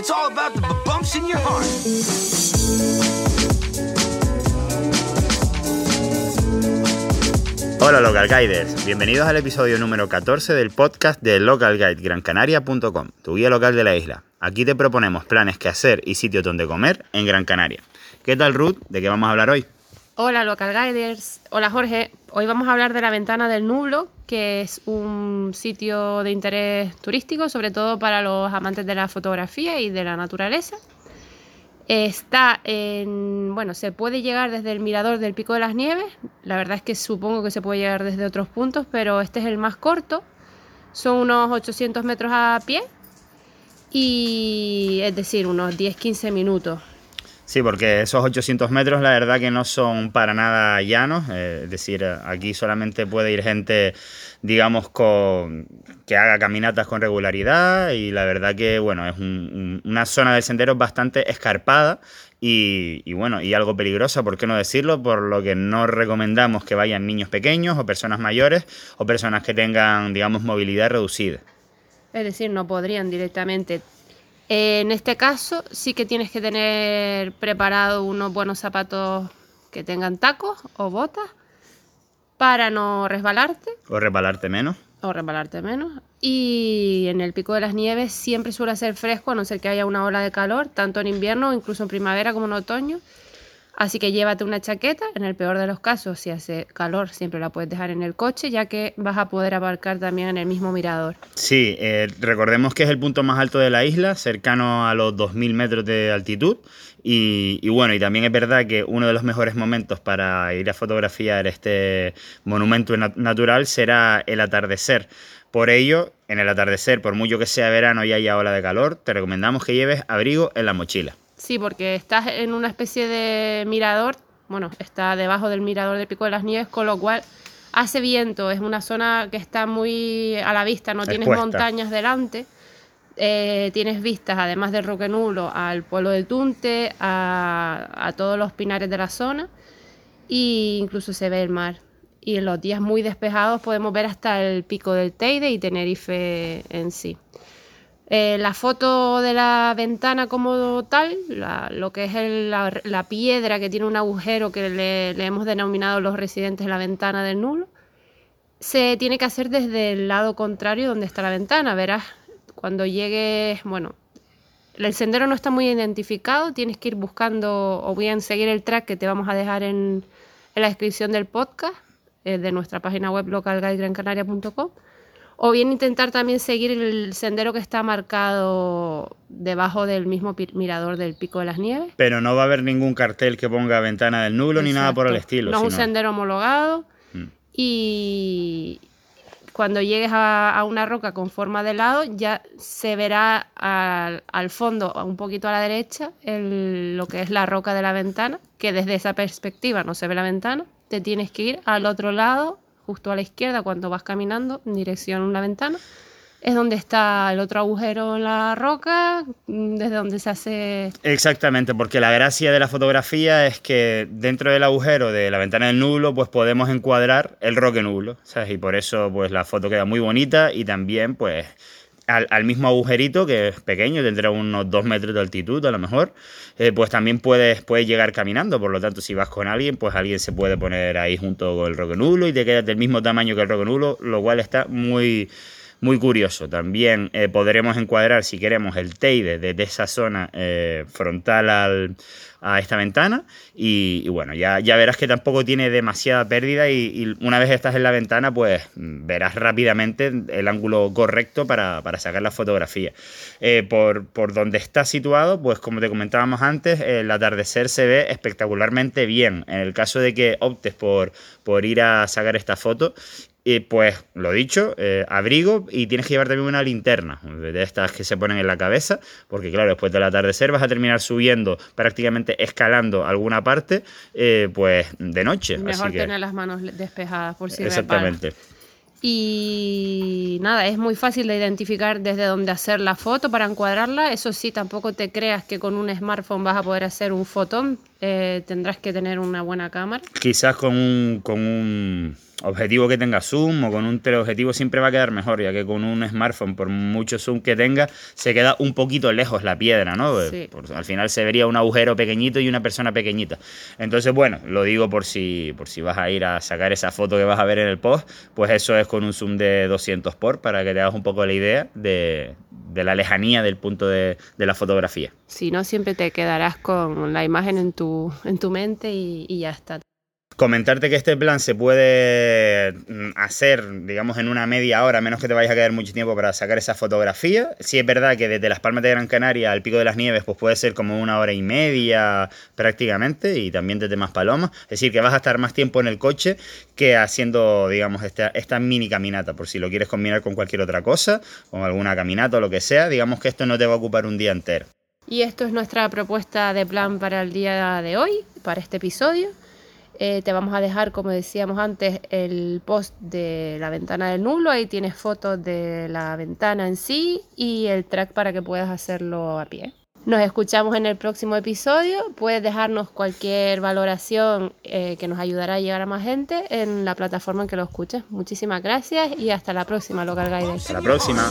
It's all about the bumps in your heart. Hola Local Guiders, bienvenidos al episodio número 14 del podcast de localguidegrancanaria.com, tu guía local de la isla. Aquí te proponemos planes que hacer y sitios donde comer en Gran Canaria. ¿Qué tal Ruth? ¿De qué vamos a hablar hoy? Hola Local Guiders, hola Jorge. Hoy vamos a hablar de la Ventana del Nublo, que es un sitio de interés turístico, sobre todo para los amantes de la fotografía y de la naturaleza. Está en, bueno, se puede llegar desde el mirador del Pico de las Nieves. La verdad es que supongo que se puede llegar desde otros puntos, pero este es el más corto. Son unos 800 metros a pie y es decir, unos 10-15 minutos. Sí, porque esos 800 metros la verdad que no son para nada llanos, eh, es decir, aquí solamente puede ir gente, digamos, con, que haga caminatas con regularidad y la verdad que, bueno, es una zona del sendero bastante escarpada y, y, bueno, y algo peligrosa, ¿por qué no decirlo? Por lo que no recomendamos que vayan niños pequeños o personas mayores o personas que tengan, digamos, movilidad reducida. Es decir, no podrían directamente en este caso sí que tienes que tener preparado unos buenos zapatos que tengan tacos o botas para no resbalarte. O resbalarte menos. O resbalarte menos. Y en el pico de las nieves siempre suele ser fresco, a no ser que haya una ola de calor, tanto en invierno, incluso en primavera como en otoño. Así que llévate una chaqueta, en el peor de los casos, si hace calor, siempre la puedes dejar en el coche, ya que vas a poder abarcar también en el mismo mirador. Sí, eh, recordemos que es el punto más alto de la isla, cercano a los 2.000 metros de altitud. Y, bueno, y también es verdad que uno de los mejores momentos para ir a fotografiar este monumento natural será el atardecer. Por ello, en el atardecer, por mucho que sea verano y haya ola de calor, te recomendamos que lleves abrigo en la mochila. Sí, porque estás en una especie de mirador, bueno, está debajo del mirador de Pico de las Nieves, con lo cual hace viento, es una zona que está muy a la vista, no tienes montañas delante, eh, tienes vistas, además del Roque Nulo, al pueblo de Tunte, a, todos los pinares de la zona, e incluso se ve el mar. Y en los días muy despejados podemos ver hasta el pico del Teide y Tenerife en sí. Eh, la foto de la ventana como tal, lo que es la, piedra que tiene un agujero que le, hemos denominado los residentes la ventana del nulo, se tiene que hacer desde el lado contrario donde está la ventana. Verás, cuando llegues, bueno, el sendero no está muy identificado, tienes que ir buscando o bien seguir el track que te vamos a dejar en, la descripción del podcast eh, de nuestra página web localguidegrancanaria.com o bien intentar también seguir el sendero que está marcado debajo del mismo mirador del Pico de las Nieves. Pero no va a haber ningún cartel que ponga ventana del nulo ni nada por el estilo. No es un sendero homologado mm. y cuando llegues a, una roca con forma de lado ya se verá al, fondo, un poquito a la derecha, lo que es la roca de la ventana, que desde esa perspectiva no se ve la ventana. Te tienes que ir al otro lado justo a la izquierda cuando vas caminando en dirección a una ventana. Es donde está el otro agujero en la roca, mm, desde donde se hace... Exactamente, porque la gracia de la fotografía es que dentro del agujero de la ventana del nublo, pues podemos encuadrar el roque nublo, ¿sabes? Y por eso, pues la foto queda muy bonita y también, pues al, mismo agujerito, que es pequeño, tendrá unos dos metros de altitud a lo mejor, eh, pues también puedes, puedes llegar caminando. Por lo tanto, si vas con alguien, pues alguien se puede poner ahí junto con el roque nulo y te quedas del mismo tamaño que el roque nulo, lo cual está muy, muy curioso. También eh, podremos encuadrar, si queremos, el teide desde esa zona eh, frontal al, a esta ventana y, bueno, ya, ya, verás que tampoco tiene demasiada pérdida y, una vez estás en la ventana pues verás rápidamente el ángulo correcto para, sacar la fotografía. Eh, por, por, donde está situado, pues como te comentábamos antes, el atardecer se ve espectacularmente bien. En el caso de que optes por, por ir a sacar esta foto y pues, lo dicho, eh, abrigo y tienes que llevar también una linterna, de estas que se ponen en la cabeza, porque claro, después del atardecer vas a terminar subiendo, prácticamente escalando alguna parte, eh, pues de noche. Mejor tener las manos despejadas por si Exactamente. Y nada, es muy fácil de identificar desde dónde hacer la foto para encuadrarla. Eso sí, tampoco te creas que con un smartphone vas a poder hacer un fotón. eh, tendrás que tener una buena cámara. Quizás con un, con un objetivo que tenga zoom o con un teleobjetivo siempre va a quedar mejor, ya que con un smartphone, por mucho zoom que tenga, se queda un poquito lejos la piedra, ¿no? al final se vería un agujero pequeñito y una persona pequeñita. Entonces, bueno, lo digo por si, por si vas a ir a sacar esa foto que vas a ver en el post, pues eso es con un zoom de 200 por para que te hagas un poco la idea de, la lejanía del punto de, la fotografía. Si no, siempre te quedarás con la imagen en tu, en tu mente y, y ya está. Comentarte que este plan se puede mm, hacer, digamos, en una media hora, menos que te vayas a quedar mucho tiempo para sacar esa fotografía. Sí es verdad que desde las Palmas de Gran Canaria al Pico de las Nieves, pues puede ser como una hora y media prácticamente, y también desde Palomas. Es decir, que vas a estar más tiempo en el coche que haciendo, digamos, esta, esta mini caminata, por si lo quieres combinar con cualquier otra cosa, con alguna caminata o lo que sea, digamos que esto no te va a ocupar un día entero. Y esto es nuestra propuesta de plan para el día de hoy, para este episodio. Eh, te vamos a dejar, como decíamos antes, el post de la ventana del nulo. Ahí tienes fotos de la ventana en sí y el track para que puedas hacerlo a pie. Nos escuchamos en el próximo episodio. Puedes dejarnos cualquier valoración eh, que nos ayudará a llegar a más gente en la plataforma en que lo escuches. Muchísimas gracias y hasta la próxima, Local Guide. Hasta la próxima.